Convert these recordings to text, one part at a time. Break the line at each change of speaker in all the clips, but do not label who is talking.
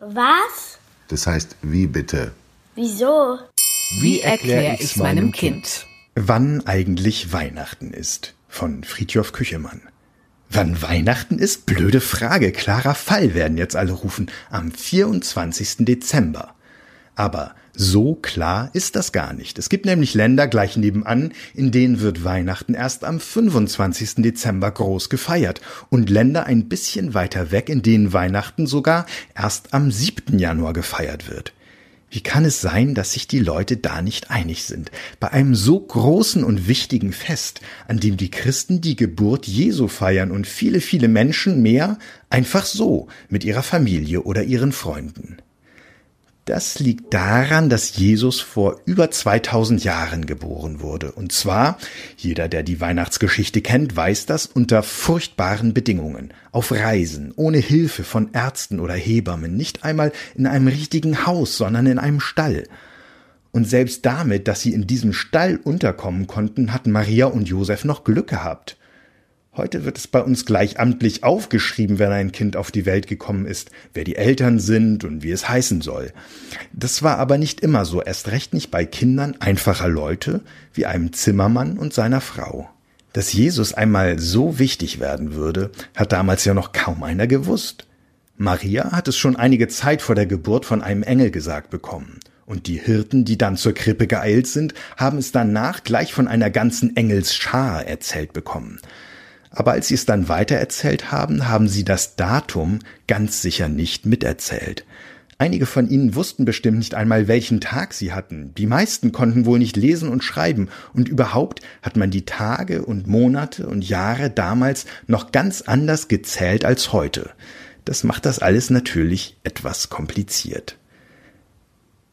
Was?
Das heißt, wie bitte?
Wieso?
Wie erkläre ich's meinem Kind?
Wann eigentlich Weihnachten ist von Friedjof Küchemann. Wann Weihnachten ist? Blöde Frage. Klarer Fall werden jetzt alle rufen. Am 24. Dezember. Aber so klar ist das gar nicht. Es gibt nämlich Länder gleich nebenan, in denen wird Weihnachten erst am 25. Dezember groß gefeiert und Länder ein bisschen weiter weg, in denen Weihnachten sogar erst am 7. Januar gefeiert wird. Wie kann es sein, dass sich die Leute da nicht einig sind? Bei einem so großen und wichtigen Fest, an dem die Christen die Geburt Jesu feiern und viele, viele Menschen mehr einfach so mit ihrer Familie oder ihren Freunden. Das liegt daran, dass Jesus vor über 2000 Jahren geboren wurde. Und zwar, jeder, der die Weihnachtsgeschichte kennt, weiß das, unter furchtbaren Bedingungen. Auf Reisen, ohne Hilfe von Ärzten oder Hebammen, nicht einmal in einem richtigen Haus, sondern in einem Stall. Und selbst damit, dass sie in diesem Stall unterkommen konnten, hatten Maria und Josef noch Glück gehabt. Heute wird es bei uns gleich amtlich aufgeschrieben, wenn ein Kind auf die Welt gekommen ist, wer die Eltern sind und wie es heißen soll. Das war aber nicht immer so, erst recht nicht bei Kindern einfacher Leute wie einem Zimmermann und seiner Frau. Dass Jesus einmal so wichtig werden würde, hat damals ja noch kaum einer gewusst. Maria hat es schon einige Zeit vor der Geburt von einem Engel gesagt bekommen. Und die Hirten, die dann zur Krippe geeilt sind, haben es danach gleich von einer ganzen Engelsschar erzählt bekommen. Aber als sie es dann weitererzählt haben, haben sie das Datum ganz sicher nicht miterzählt. Einige von ihnen wussten bestimmt nicht einmal, welchen Tag sie hatten. Die meisten konnten wohl nicht lesen und schreiben. Und überhaupt hat man die Tage und Monate und Jahre damals noch ganz anders gezählt als heute. Das macht das alles natürlich etwas kompliziert.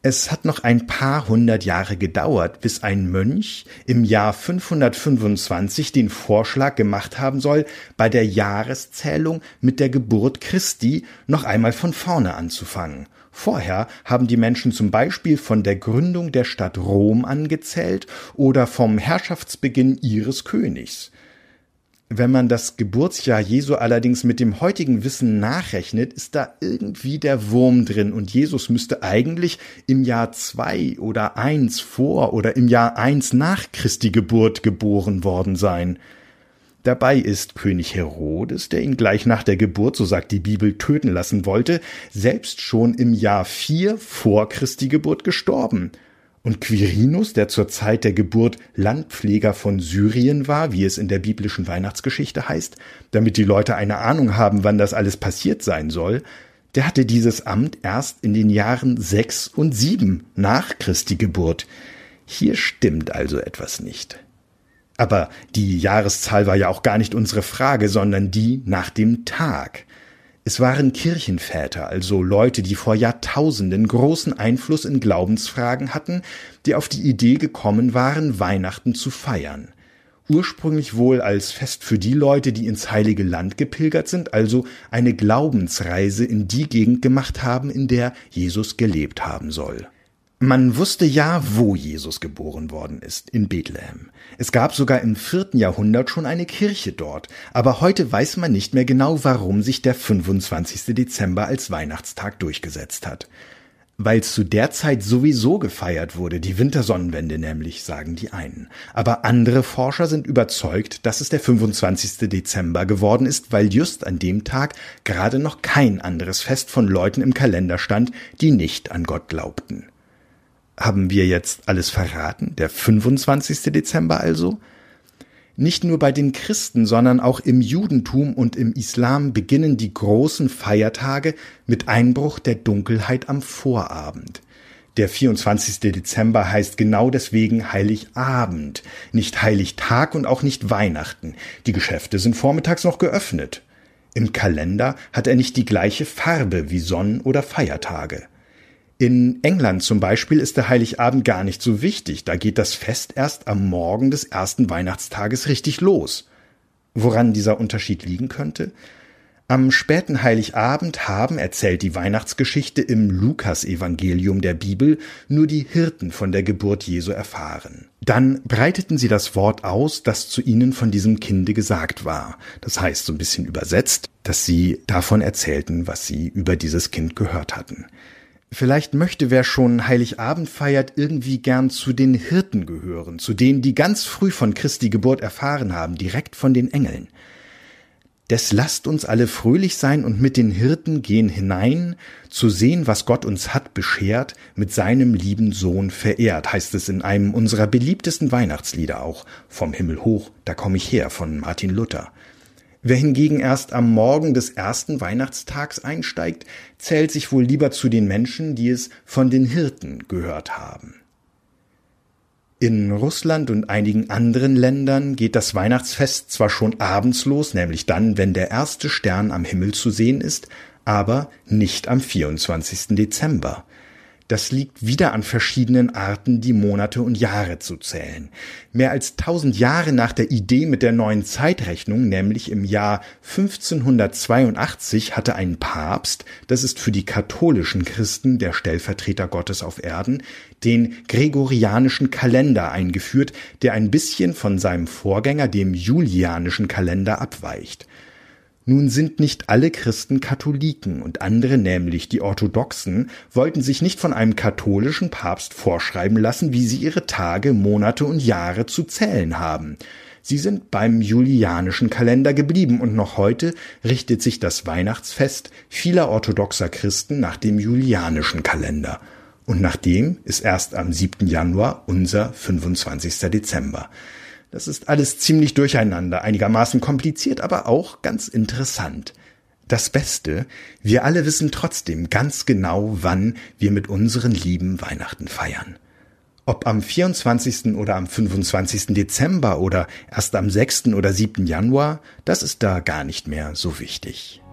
Es hat noch ein paar hundert Jahre gedauert, bis ein Mönch im Jahr 525 den Vorschlag gemacht haben soll, bei der Jahreszählung mit der Geburt Christi noch einmal von vorne anzufangen. Vorher haben die Menschen zum Beispiel von der Gründung der Stadt Rom angezählt oder vom Herrschaftsbeginn ihres Königs. Wenn man das Geburtsjahr Jesu allerdings mit dem heutigen Wissen nachrechnet, ist da irgendwie der Wurm drin und Jesus müsste eigentlich im Jahr zwei oder eins vor oder im Jahr eins nach Christi Geburt geboren worden sein. Dabei ist König Herodes, der ihn gleich nach der Geburt, so sagt die Bibel, töten lassen wollte, selbst schon im Jahr vier vor Christi Geburt gestorben. Und Quirinus, der zur Zeit der Geburt Landpfleger von Syrien war, wie es in der biblischen Weihnachtsgeschichte heißt, damit die Leute eine Ahnung haben, wann das alles passiert sein soll, der hatte dieses Amt erst in den Jahren sechs und sieben nach Christi Geburt. Hier stimmt also etwas nicht. Aber die Jahreszahl war ja auch gar nicht unsere Frage, sondern die nach dem Tag. Es waren Kirchenväter, also Leute, die vor Jahrtausenden großen Einfluss in Glaubensfragen hatten, die auf die Idee gekommen waren, Weihnachten zu feiern. Ursprünglich wohl als Fest für die Leute, die ins heilige Land gepilgert sind, also eine Glaubensreise in die Gegend gemacht haben, in der Jesus gelebt haben soll. Man wusste ja, wo Jesus geboren worden ist, in Bethlehem. Es gab sogar im vierten Jahrhundert schon eine Kirche dort, aber heute weiß man nicht mehr genau, warum sich der 25. Dezember als Weihnachtstag durchgesetzt hat. Weil zu der Zeit sowieso gefeiert wurde, die Wintersonnenwende nämlich, sagen die einen. Aber andere Forscher sind überzeugt, dass es der 25. Dezember geworden ist, weil just an dem Tag gerade noch kein anderes Fest von Leuten im Kalender stand, die nicht an Gott glaubten. Haben wir jetzt alles verraten? Der 25. Dezember also? Nicht nur bei den Christen, sondern auch im Judentum und im Islam beginnen die großen Feiertage mit Einbruch der Dunkelheit am Vorabend. Der 24. Dezember heißt genau deswegen Heiligabend, nicht Heiligtag und auch nicht Weihnachten. Die Geschäfte sind vormittags noch geöffnet. Im Kalender hat er nicht die gleiche Farbe wie Sonn- oder Feiertage. In England zum Beispiel ist der Heiligabend gar nicht so wichtig, da geht das Fest erst am Morgen des ersten Weihnachtstages richtig los. Woran dieser Unterschied liegen könnte? Am späten Heiligabend haben, erzählt die Weihnachtsgeschichte im Lukasevangelium der Bibel, nur die Hirten von der Geburt Jesu erfahren. Dann breiteten sie das Wort aus, das zu ihnen von diesem Kinde gesagt war. Das heißt so ein bisschen übersetzt, dass sie davon erzählten, was sie über dieses Kind gehört hatten. Vielleicht möchte wer schon Heiligabend feiert irgendwie gern zu den Hirten gehören, zu denen, die ganz früh von Christi Geburt erfahren haben, direkt von den Engeln. Des lasst uns alle fröhlich sein und mit den Hirten gehen hinein, zu sehen, was Gott uns hat beschert, mit seinem lieben Sohn verehrt, heißt es in einem unserer beliebtesten Weihnachtslieder auch, vom Himmel hoch, da komm ich her, von Martin Luther. Wer hingegen erst am Morgen des ersten Weihnachtstags einsteigt, zählt sich wohl lieber zu den Menschen, die es von den Hirten gehört haben. In Russland und einigen anderen Ländern geht das Weihnachtsfest zwar schon abends los, nämlich dann, wenn der erste Stern am Himmel zu sehen ist, aber nicht am 24. Dezember. Das liegt wieder an verschiedenen Arten, die Monate und Jahre zu zählen. Mehr als tausend Jahre nach der Idee mit der neuen Zeitrechnung, nämlich im Jahr 1582, hatte ein Papst, das ist für die katholischen Christen der Stellvertreter Gottes auf Erden, den gregorianischen Kalender eingeführt, der ein bisschen von seinem Vorgänger, dem julianischen Kalender, abweicht. Nun sind nicht alle Christen Katholiken und andere, nämlich die Orthodoxen, wollten sich nicht von einem katholischen Papst vorschreiben lassen, wie sie ihre Tage, Monate und Jahre zu zählen haben. Sie sind beim julianischen Kalender geblieben und noch heute richtet sich das Weihnachtsfest vieler orthodoxer Christen nach dem julianischen Kalender. Und nach dem ist erst am 7. Januar unser 25. Dezember. Das ist alles ziemlich durcheinander, einigermaßen kompliziert, aber auch ganz interessant. Das Beste, wir alle wissen trotzdem ganz genau, wann wir mit unseren Lieben Weihnachten feiern. Ob am 24. oder am 25. Dezember oder erst am 6. oder 7. Januar, das ist da gar nicht mehr so wichtig.